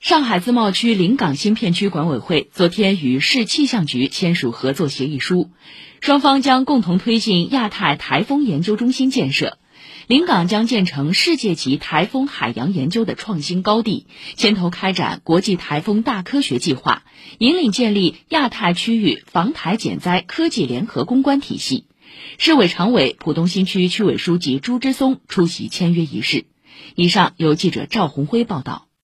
上海自贸区临港新片区管委会昨天与市气象局签署合作协议书双方将共同推进亚太台风研究中心建设。临港将建成世界级台风海洋研究的创新高地牵头开展国际台风大科学计划引领建立亚太区域防台减灾科技联合攻关体系。市委常委浦东新区区委书记朱之松出席签约仪式。以上由记者赵红辉报道。